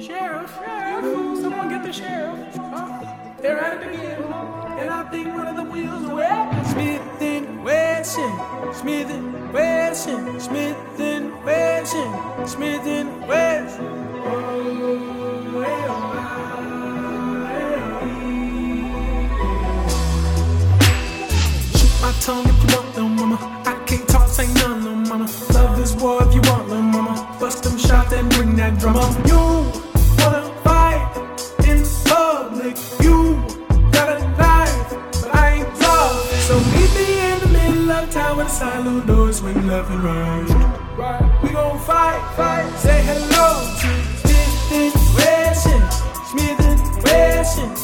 Sheriff, sheriff, someone get the sheriff. Uh, they're at it again. And I think one of the wheels wet. Smith and Wesson, Smith and Wesson, Smith and Wesson, Smith and Wesson. Oh, oh, my tongue if you want them, mama. I can't talk, say none, no mama. Love this war if you want them, mama. Bust them shots and bring that drama. You of town with a silo door, swing left and right. We gon' fight, fight. Say hello to Smith and Wesson,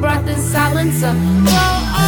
brought the silencer. Whoa, uh, oh. oh.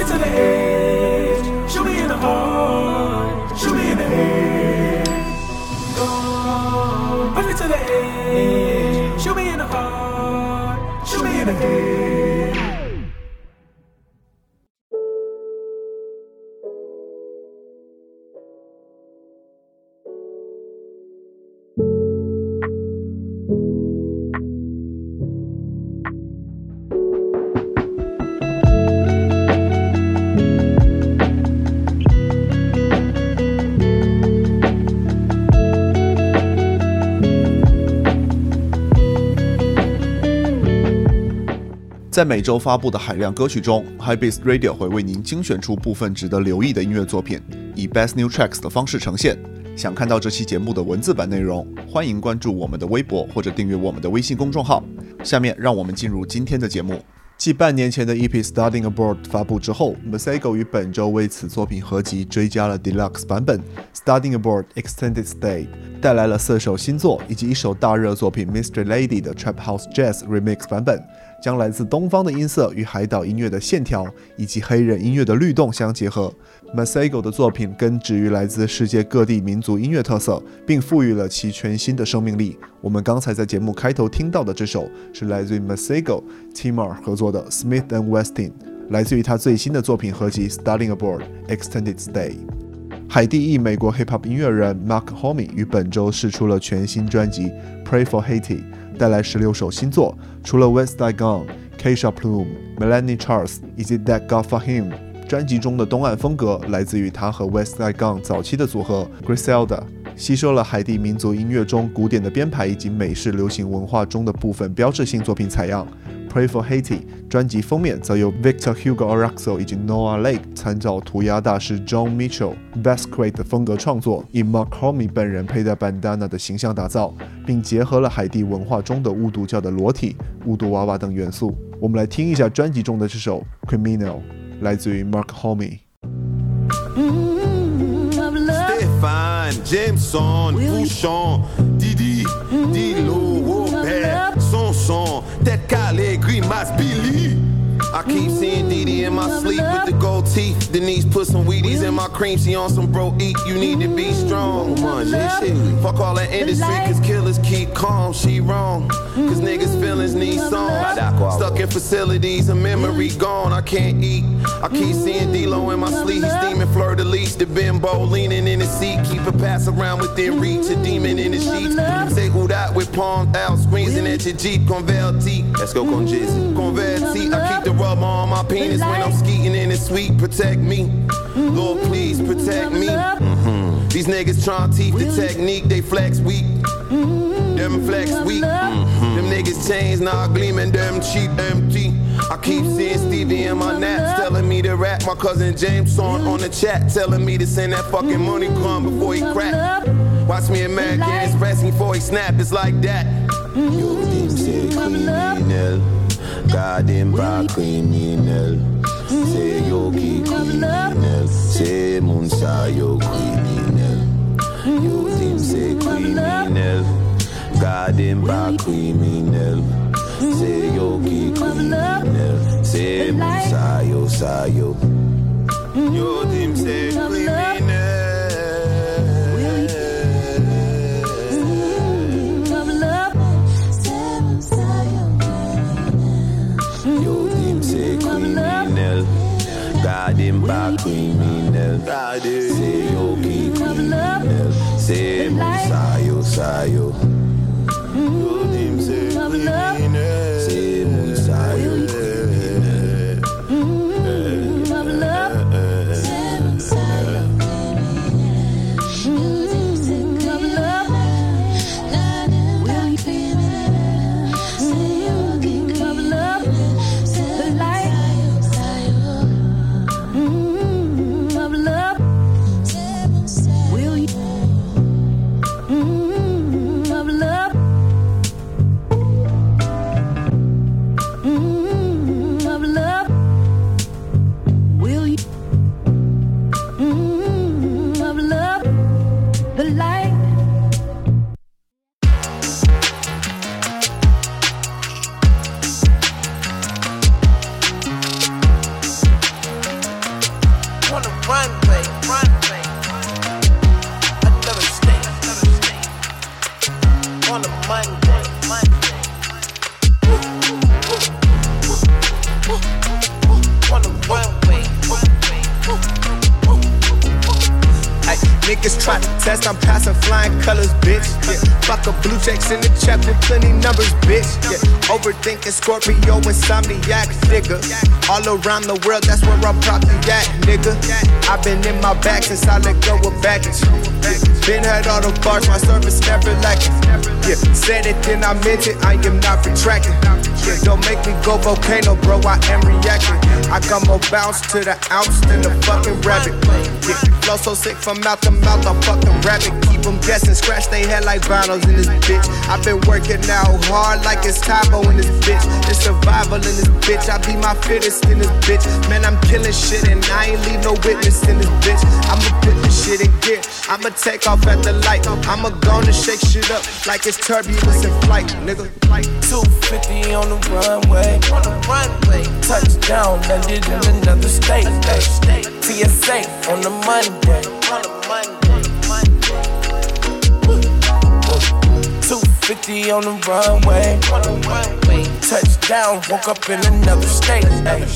Me to the edge, shoot me in the heart, shoot me in the head. Oh, put me to the edge, shoot me in the heart, shoot me in the head. 在每周发布的海量歌曲中，Hypebeast Radio 会为您精选出部分值得留意的音乐作品，以 Best New Tracks 的方式呈现。想看到这期节目的文字版内容，欢迎关注我们的微博或者订阅我们的微信公众号。下面让我们进入今天的节目。继半年前的 EP Starting Abroad 发布之后，Masego 于本周为此作品合集追加了 Deluxe 版本 Starting Abroad Extended Stay，带来了四首新作以及一首大热作品 Mystery Lady 的 Trap House Jazz Remix 版本，将来自东方的音色与海岛音乐的线条以及黑人音乐的律动相结合。Masego 的作品根植于来自世界各地民族音乐特色，并赋予了其全新的生命力。我们刚才在节目开头听到的这首是来自于 Masego Timur 合作的 Smith and Weston，来自于他最新的作品合集 Starting Aboard Extended Stay。海地裔美国 hip hop 音乐人 Mark Homme 于本周试出了全新专辑《Pray for Haiti》，带来十六首新作。除了 West Side Gun、Kesha Plume、Melanie Charles 以及 That God for Him，专辑中的东岸风格来自于他和 West Side Gun 早期的组合 Griselda。吸收了海地民族音乐中古典的编排以及美式流行文化中的部分标志性作品采样。Pray for Haiti 专辑封面则由 Victor Hugo Araxo 以及 Noah Lake 参照涂鸦大师 John Mitchell Basquiat 的风格创作，以 Mark Homey 本人佩戴 bandana 的形象打造，并结合了海地文化中的巫毒教的裸体、巫毒娃娃等元素。我们来听一下专辑中的这首 Criminal，来自于 Mark Homey。James, Jameson, Bouchon, Didi, mm-hmm. Dilo, Robert, mm-hmm. Sonson, tête calée, grimace, Billy. I keep seeing Didi in my sleep with the gold teeth. Denise put some Wheaties in my cream. She on some bro eat. You need to be strong. Man, shit. Fuck all that industry, cause killers keep calm. She wrong. Cause niggas' feelings need song. Stuck in facilities, a memory gone. I can't eat. I keep seeing D-Lo in my sleep. He's steaming fleur de lis. The bimbo leaning in his seat. Keep a pass around within reach. A demon in the sheets. Say who that with palm out. Squeezing at your Jeep. Converti. Let's go con Jizzy. Converti. I keep the rubber on my penis when I'm skeeting in it sweet. Protect me. Lord, please protect me. Mm-hmm. These niggas trying teeth the technique. They flex weak. Them flex weak. Mm-hmm. Them niggas chains now gleaming. Them cheap empty. I keep seeing Stevie in my naps telling me to rap. My cousin James on on the chat telling me to send that fucking money come before he crack. Watch me and American Express before he snap. It's like that. Yo, them say criminal. Goddamn bad criminal. Say yo ki criminal. Say Munsa yo criminal. Yo, them say criminal. God Goddamn bad criminal. Say yo ki criminal. Say Munsa yo sayo. Yo, them say criminal. Se kriminel. Gade mpa kriminel. Se yo ki kriminel. Se mou sayo sayo Yo dim se kriminel. Overthinking Scorpio, insomniac, around the world, that's where I'm probably at, nigga. I've been in my bag since I let go of baggage. Been had all the bars, my service never lacking. Yeah. Said it, then I meant it, I am not retracting. Yeah. Don't make me go volcano, bro, I am reacting. I got more bounce to the ounce than the fucking rabbit. Yeah. Flow so sick from mouth to mouth, I'm fucking rabbit. Keep them guessing, scratch they head like vinyls in this bitch. I've been working out hard like it's Tae Bo in this bitch. It's survival in this bitch. I be my fittest in this bitch. Man, I'm killing shit and I ain't leave no witness in this bitch. I'ma put this shit in gear. I'ma take off at the light. I'ma go and shake shit up like it's turbulence in flight, nigga. 250 on the runway, on the runway. Touchdown, landed in another state. TSA on the Monday, on the Monday. 250 on the runway, on the runway. Touchdown, woke up in another state. Ay.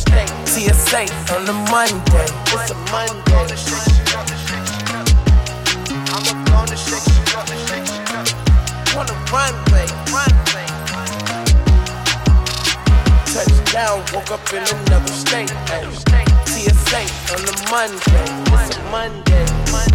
TSA on a Monday. It's a Monday. I'ma. Touchdown, woke up in another state. Ay. TSA on a Monday. It's a Monday. Monday.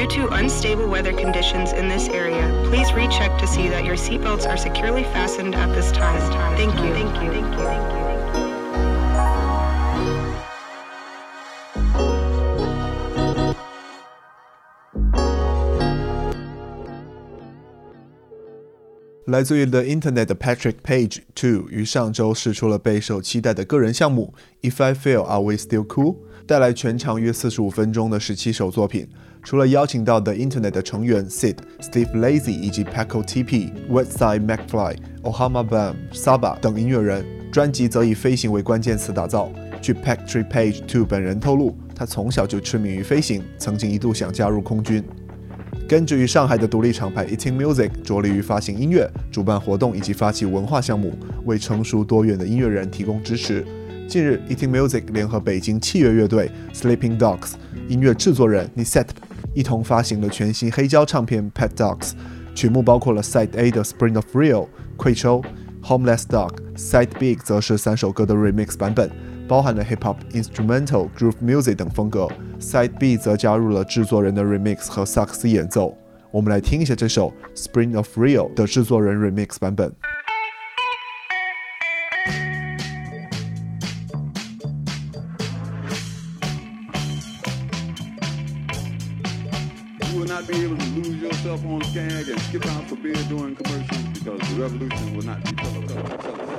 Due to unstable weather conditions in this area, please recheck to see that your seatbelts are securely fastened at this time. Thank you. Thank you. Thank you. Thank you. Patrick 来自于 The Internet Patrick Paige II If I Fail Are We Still Cool。带来全长约四十五分钟的十七首作品。除了邀请到 The Internet 的成员 Sid、Steve Lazy 以及 Paco TP、Westside McFly、Ohama Bam、Saba 等音乐人，专辑则以飞行为关键词打造。据 Patrick Page Two 本人透露，他从小就痴迷于飞行，曾经一度想加入空军。根植于上海的独立厂牌 Eating Music 着力于发行音乐、主办活动以及发起文化项目，为成熟多元的音乐人提供支持。近日，Eating Music 联合北京器乐乐队 Sleeping Dogs、音乐制作人 Nisep 一同发行了全新黑胶唱片 Pet Dogs，曲目包括了 Side A 的 Spring of Rio 溃抽，Homeless Dog，Side B 则是三首歌的 remix 版本。包含了 hip hop、instrumental、groove music 等风格。Side B 则加入了制作人的 remix 和萨克斯演奏。我们来听一下这首《Spring of Rio》的制作人 remix 版本。Skip out for beer during commercials because the revolution will not be televised.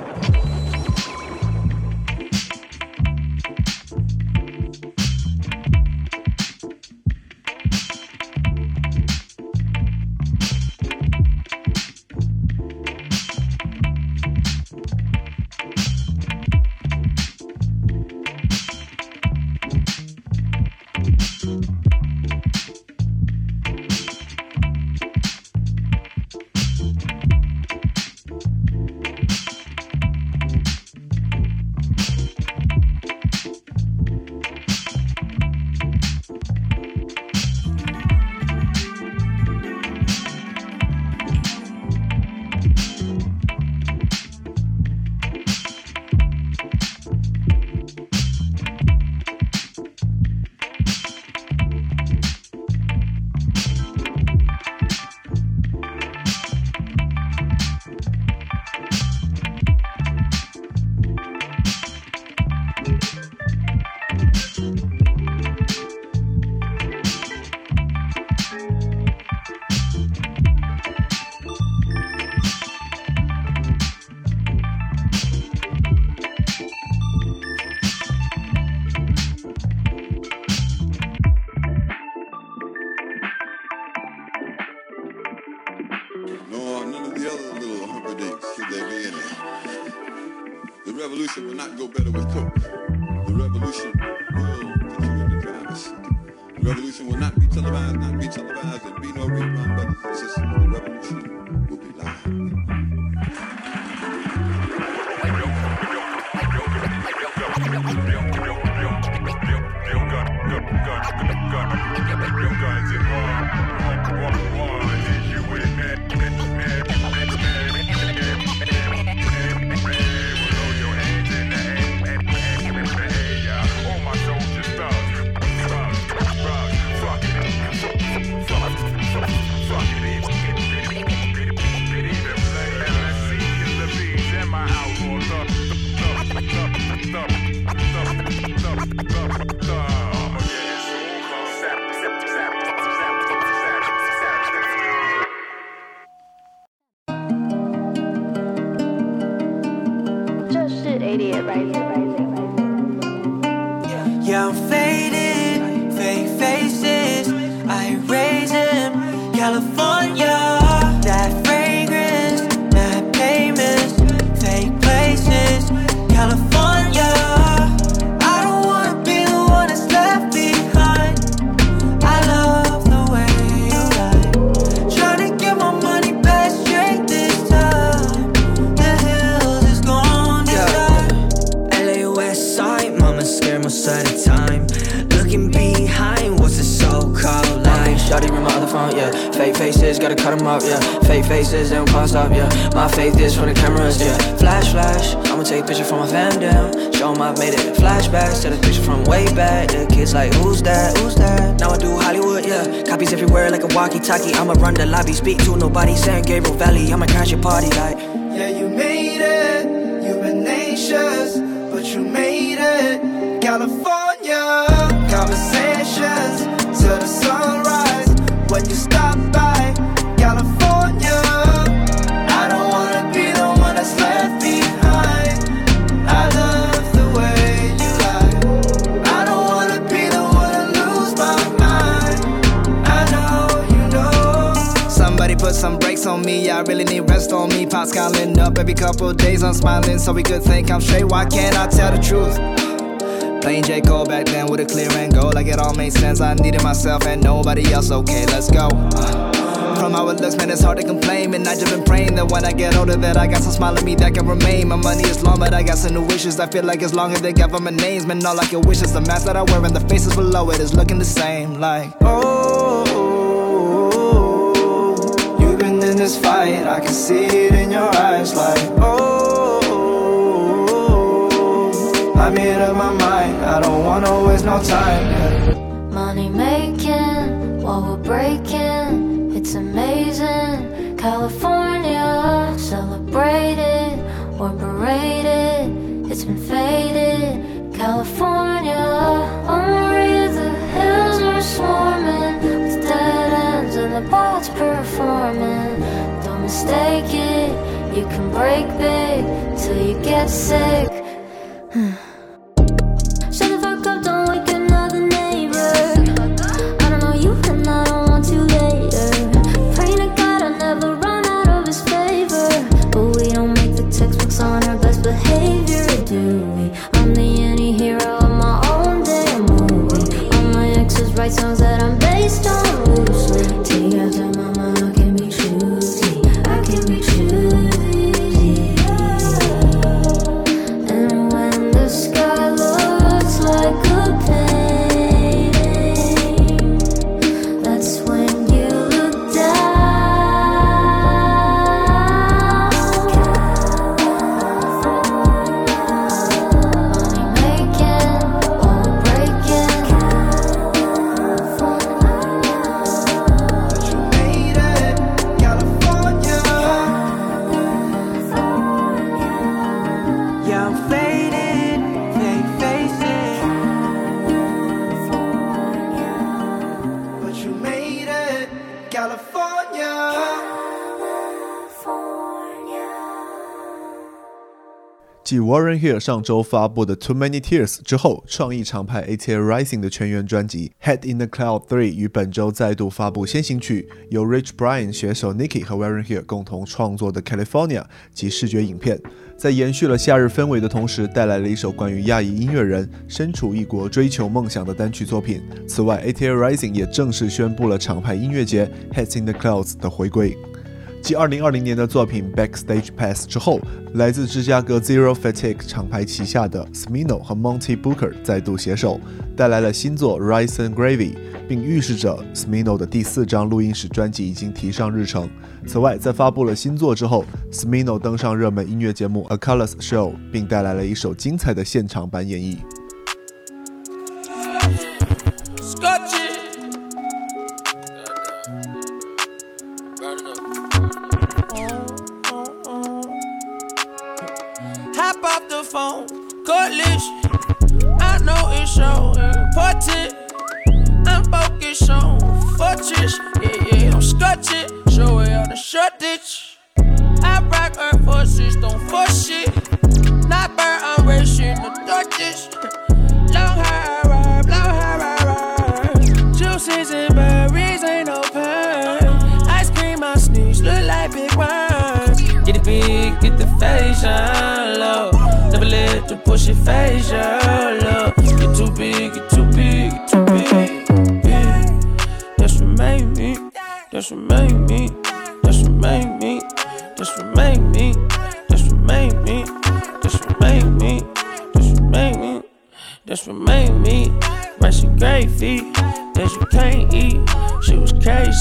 The other little humperdinks they be in. The revolution will not go better with Coke. The revolution will put you in the. The revolution will not be televised, not be televised, and be no rerun, brothers and sisters. The revolution will be live. Yeah, I'm faded, gotta cut them up, yeah. Fake faces, they don't pause up, yeah. My faith is from the cameras, yeah. Flash, flash, I'ma take a picture from my fam down. Show 'em I've made it flashbacks, take a picture from way back. The kids like, who's that, who's that? Now I do Hollywood, yeah. Copies everywhere like a walkie-talkie. I'ma run the lobby, speak to nobody. San Gabriel Valley, I'ma crash your party like. Every couple days. I'm smiling, so we could think I'm straight. Why can't I tell the truth? Playing J. Cole back then with a clear and go. Like it all made sense. I needed myself and nobody else. Okay, let's go. From how it looks, man, it's hard to complain. And I just been praying that when I get older, that I got some smile in me that can remain. My money is long, but I got some new wishes. I feel like as long as they My names, man, all I can wish is the mask that I wear and the faces below it is looking the same. Like, oh, this fight. I can see it in your eyes. Like, oh, I made up my mind. I don't wanna waste no time. Yeah. Money making while we're breaking. It's amazing. California, celebrated or berated. It's been faded. California, You can break big till you get sick. 继 Warren Hill 上周发布的《Too Many Tears》之后，创意厂牌 ATL Rising 的全员专辑《Head in the Cloud 3》于本周再度发布先行曲，由 Rich Brian 携手 Nicki 和 Warren Hill 共同创作的《California》及视觉影片，在延续了夏日氛围的同时，带来了一首关于亚裔音乐人身处异国追求梦想的单曲作品。此外，ATL Rising 也正式宣布了厂牌音乐节 Head in the Clouds 的回归。继2020年的作品《Backstage Pass》之后，来自芝加哥 Zero Fatigue 厂牌旗下的 Smino 和 Monty Booker 再度携手，带来了新作《Rice and Gravy》，并预示着 Smino 的第四张录音室专辑已经提上日程。此外，在发布了新作之后，Smino 登上热门音乐节目《A Colors Show》，并带来了一首精彩的现场版演绎。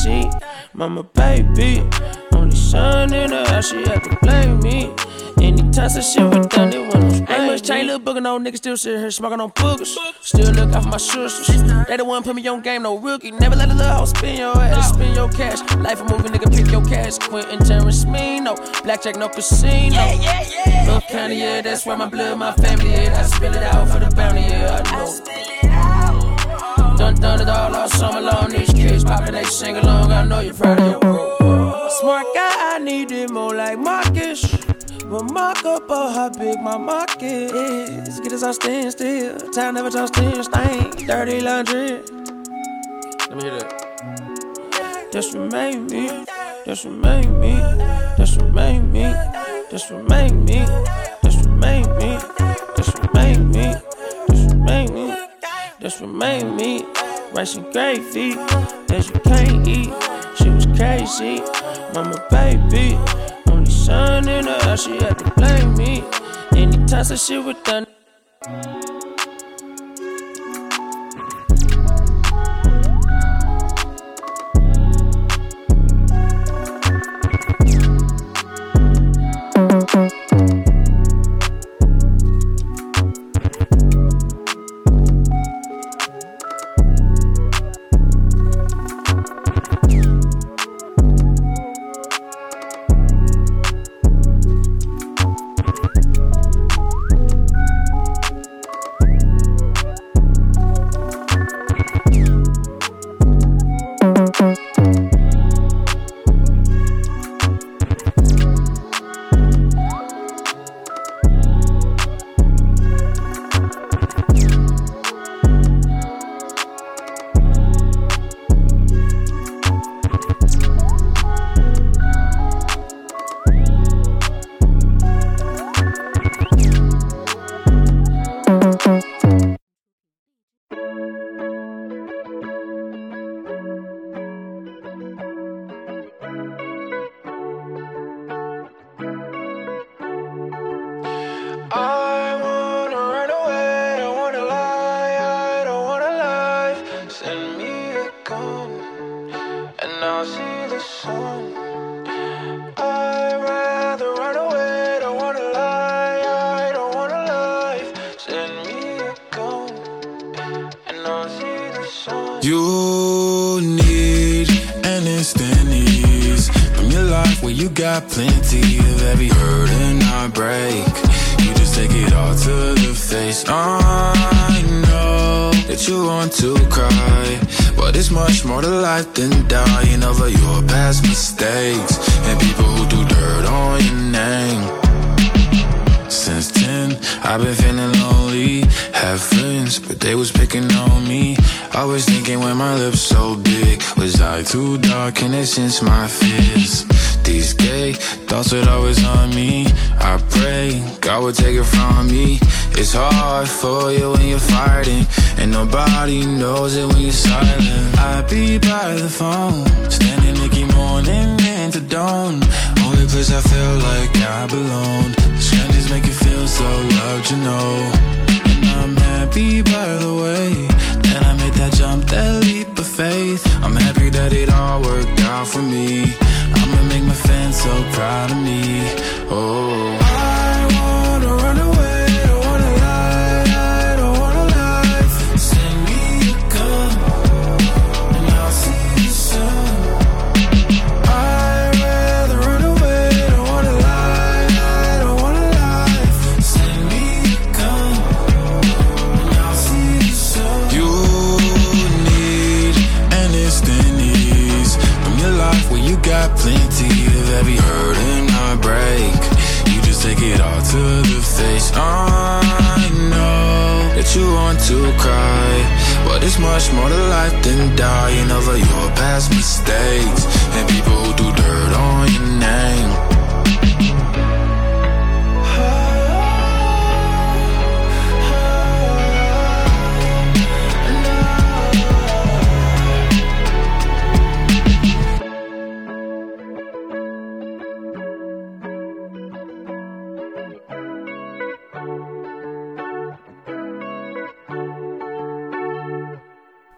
Crazy. Mama, baby. Only son in the house, she had to blame me. Anytime some shit was done, it wasn't no Ain't much change, little booger, no nigga still sit here smoking on boogers. Still look out for my sisters. They the one put me on game, no rookie. Never let a little hoe spin your ass, spin your cash. Life a movie, nigga, pick your cash. Quentin Terrence, me, no. Blackjack, no casino. Yeah, yeah, yeah. North County, yeah, that's where my blood, my family, yeah. I spill it out for the bounty, yeah, I know. Done done it all all summer long. These kids poppin', they sing along. I know you're proud of your bro. Smart guy, I need it more like Marcus. Remarkable how big my market is. Get us all stand still. Time never talks still stain. Dirty laundry. Let me hear that. Just remain me. Just remain me. Just remain me. Just remain me. Just remain me. Just remain me. Just remain me. Just remain me. Rice and gravy that you can't eat. She was crazy, mama baby. Only son in house, she had to blame me. Anytime some shit was done. To cry, but it's much more to life than dying over your past mistakes and people who do dirt on your name. Since 10, I've been feeling lonely. Have friends, but they was picking on me. Always thinking when my lips so big, was I too dark and it since my fears? These gay thoughts would always on me. I pray God would take it from me. It's hard for you when you're fighting, and nobody knows it when you're silent. I'd be by the phone, standing Nicky morning into dawn. Only place I feel like I belong. Strangers make you feel so loved, you know. And I'm happy by the way that I made that jump, that leap of faith. I'm happy that it all worked out for me. I'ma make my fans so proud of me. Oh. Of every hurt and heartbreak. You just take it all to the face. I know that you want to cry, but it's much more to life than dying over your past mistakes and people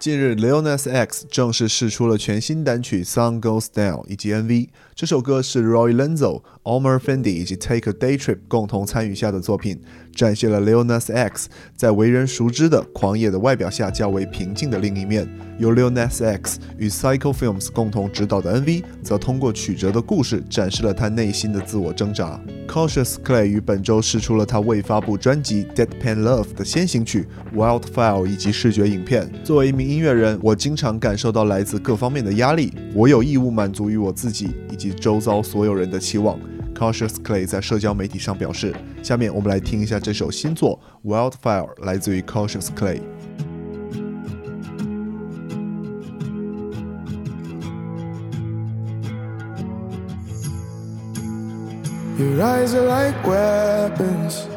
近日 l e o n a s X 正式试出了全新单曲《Sun Goes Down》以及 MV。这首歌是 Roy Lenzo、Omar Fendi 以及 Take a Day Trip 共同参与下的作品，展现了 Lil Nas X 在为人熟知的狂野的外表下较为平静的另一面。由 Lil Nas X 与 Psycho Films 共同执导的 MV，则通过曲折的故事展示了他内心的自我挣扎。Cautious Clay 于本周试出了他未发布专辑《Deadpan Love》的先行曲《Wildfire》以及视觉影片。作为一名音乐人，我经常感受到来自各方面的压力，我有义务满足于我自己以及周遭所有人的期望。Cautious Clay 在社交媒体上表示。下面我们来听一下这首新作《Wildfire》，来自于 Cautious Clay。Your eyes are like weapons.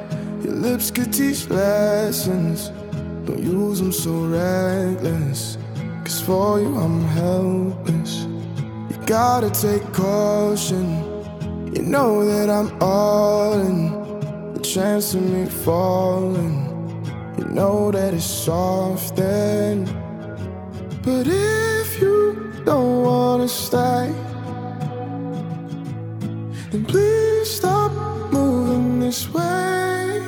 Your lips could teach lessons. Don't use them so reckless. Cause for you, I'm helpless. Gotta take caution. You know that I'm all in. The chance of me falling. You know that it's soft then. But if you don't wanna stay, then please stop moving this way.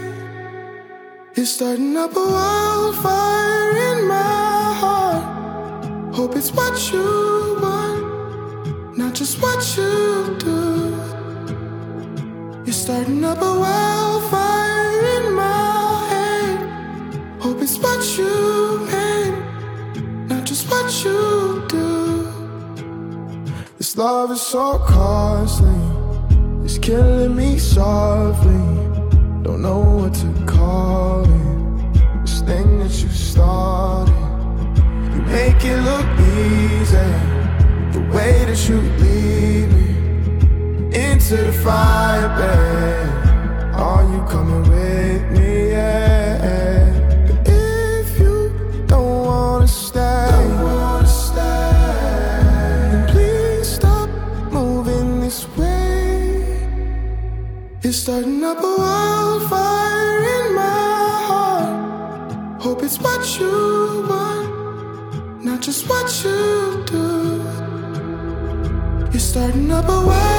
It's starting up a wildfire in my heart. Hope it's what you want, not just what you do. You're starting up a wildfire in my head. Hope it's what you meant, not just what you do. This love is so costly. It's killing me softly. Don't know what to call it. This thing that you started. You make it look easy. The way that you lead me into the fire, babe. Are you coming with me? Yeah. But if you don't wanna stay, then please stop moving this way. You're starting up a wildfire in my heart. Hope it's what you want, not just what you starting up a wildfire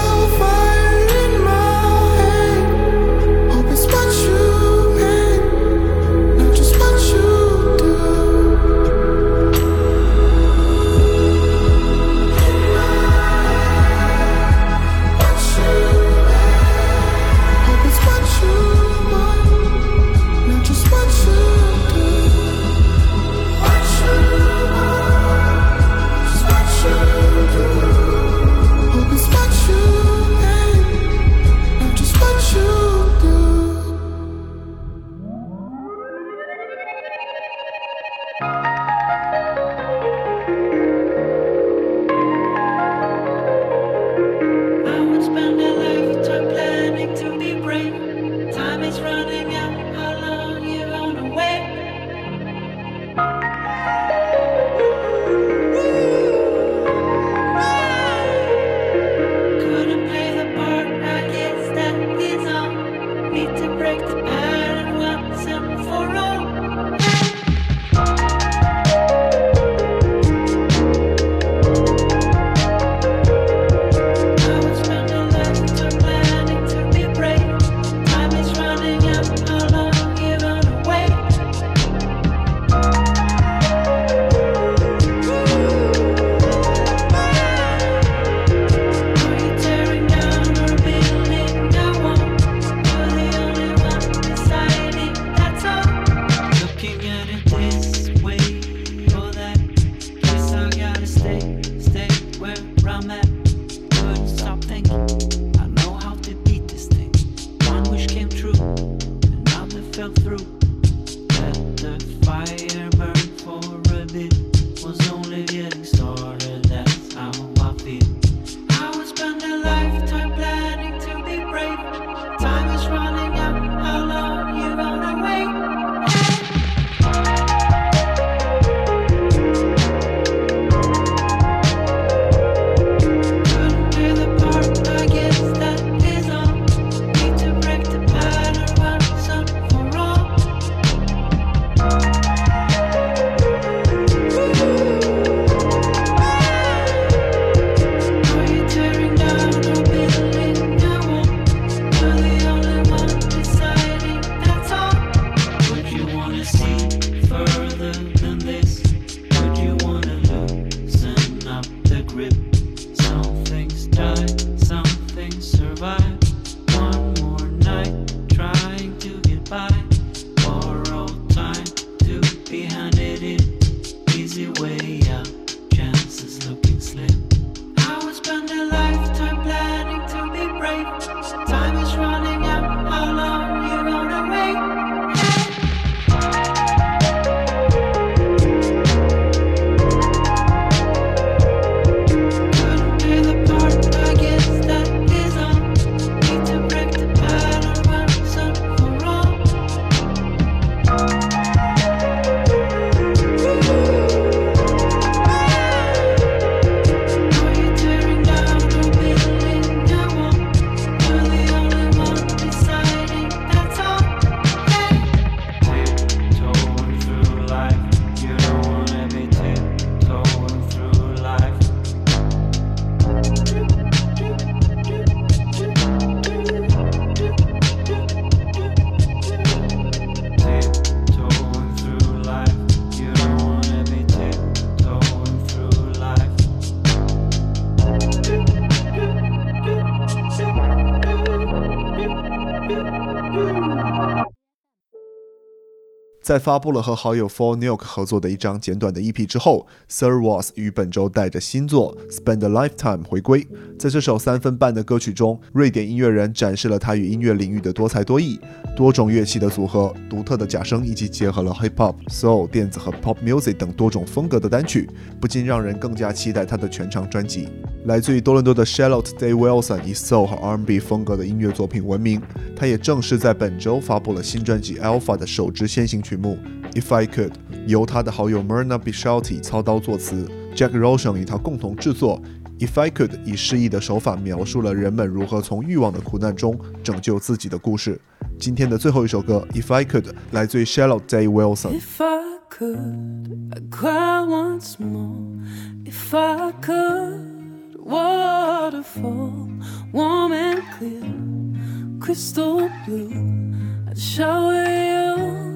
在发布了和好友 For Nuke 合作的一张简短的 EP 之后，Sir Was 于本周带着新作《Spend a Lifetime》回归。在这首三分半的歌曲中，瑞典音乐人展示了他与音乐领域的多才多艺，多种乐器的组合、独特的假声，以及结合了 Hip Hop、Soul、电子和 Pop Music 等多种风格的单曲，不禁让人更加期待他的全长专辑。来自于多伦多的 Charlotte Day Wilson 以 Soul 和 R&B 风格的音乐作品闻名，他也正式在本周发布了新专辑 Alpha 的首支先行曲目《If I Could》，由他的好友 Myrna Bishalti 操刀作词，Jack Roshan 与他共同制作。If I Could 以诗意的手法描述了人们如何从欲望的苦难中拯救自己的故事。今天的最后一首歌《If I Could》来自于 Charlotte Day Wilson。If I could, I'd cry once more. If I could, waterfall, warm and clear, crystal blue. I'd shower you,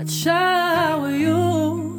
I'd shower you.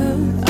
Could,